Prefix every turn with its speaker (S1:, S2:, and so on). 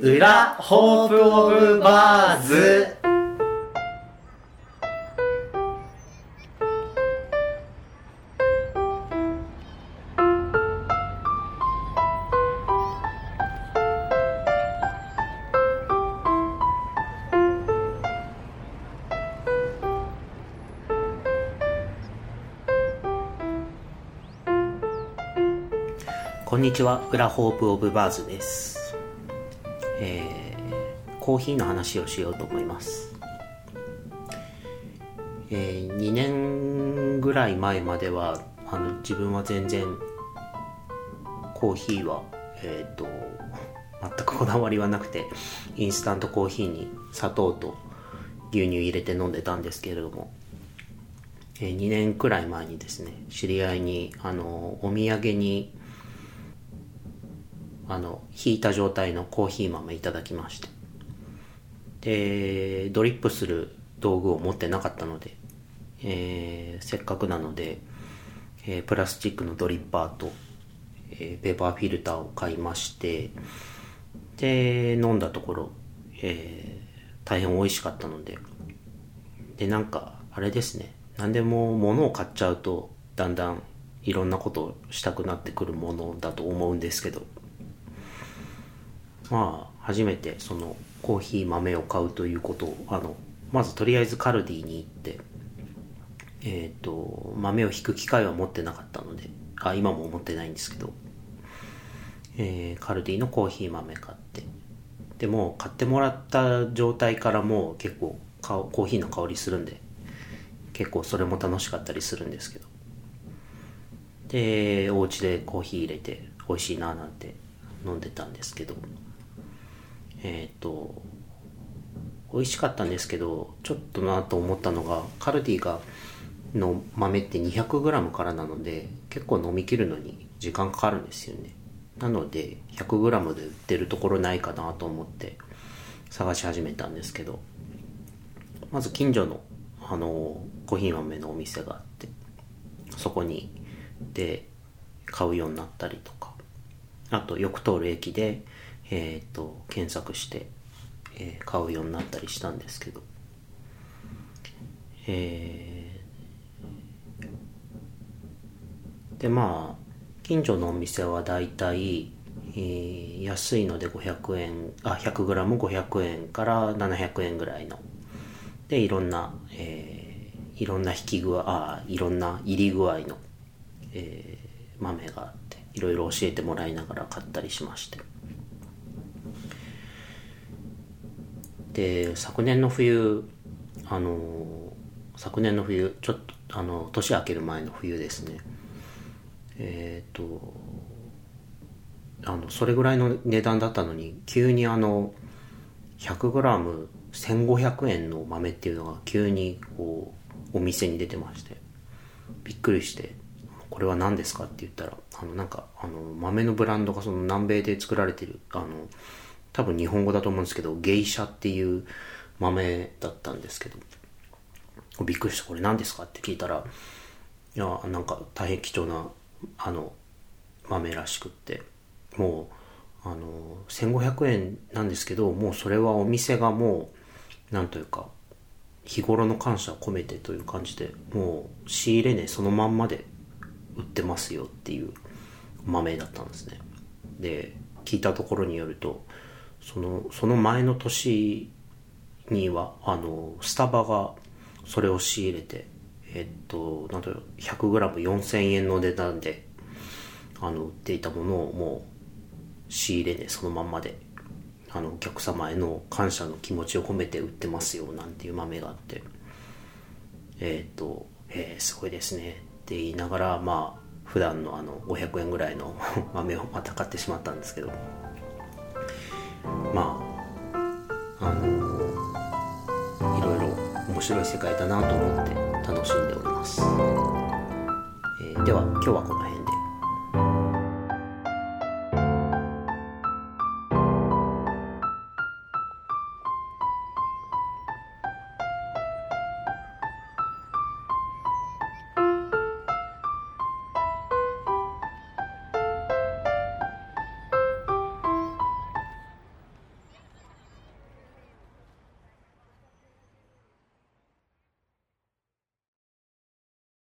S1: 裏ホープオブバーズ
S2: こんにちは、裏ホープオブバーズです。えー、コーヒーの話をしようと思います。えー、2年ぐらい前までは、あの、自分は全然、コーヒーは、えっ、と、全くこだわりはなくて、インスタントコーヒーに砂糖と牛乳入れて飲んでたんですけれども、えー2年くらい前にですね、知り合いに、あの、お土産に、あの、引いた状態のコーヒー豆いただきまして。で、ドリップする道具を持ってなかったので、えーせっかくなので、えープラスチックのドリッパーと、えーペーパーフィルターを買いまして、で、飲んだところ、えー大変美味しかったので、で、なんか、あれですね、何でも物を買っちゃうと、だんだんいろんなことをしたくなってくるものだと思うんですけど、まあ初めてそのコーヒー豆を買うということをあのまずとりあえずカルディに行ってえっ、と豆を引く機会は持ってなかったのであ今も持ってないんですけど、えーカルディのコーヒー豆買ってでも買ってもらった状態からも結構かコーヒーの香りするんで結構それも楽しかったりするんですけど。でお家でコーヒー入れて美味しいななんて飲んでたんですけど。えっ、と美味しかったんですけどちょっとなと思ったのがカルディがの豆って 200g からなので結構飲み切るのに時間かかるんですよね。なので 100g で売ってるところないかなと思って探し始めたんですけどまず近所のあのコーヒー豆のお店があってそこにで買うようになったりとかあとよく通る駅で、えー、と検索して、えー買うようになったりしたんですけど。えーでまあ近所のお店はだいたい、安いので500円あ 100g500 円から700円ぐらいの。でいろんな、えーいろんな引き具合あいろんな入り具合の、えー豆があっていろいろ教えてもらいながら買ったりしまして。で昨年の冬あの昨年の冬ちょっとあの年明ける前の冬ですね。えっ、とあのそれぐらいの値段だったのに急にあの 100g1500 円の豆っていうのが急にこうお店に出てましてびっくりしてこれは何ですかって言ったらあのなんかあの豆のブランドがその南米で作られてるあの多分日本語だと思うんですけどゲイシャっていう豆だったんですけどびっくりしてこれ何ですか？って聞いたらいやなんか大変貴重なあの豆らしくってもうあの1500円なんですけどもうそれはお店がもうなんというか日頃の感謝を込めてという感じでもう仕入れ値そのまんまで売ってますよっていう豆だったんですね。で聞いたところによるとそのその前の年にはあのスタバがそれを仕入れてえっとなんだろう 100g4000 円の値段であの売っていたものをもう仕入れ値そのまんまであのお客様への感謝の気持ちを込めて売ってますよなんていう豆があってえっ、と、えーすごいですねって言いながらまあ普段のあの500円ぐらいの豆をまた買ってしまったんですけどまああのいろいろ面白い世界だなと思って楽しんでおります、えーでは今日はこの辺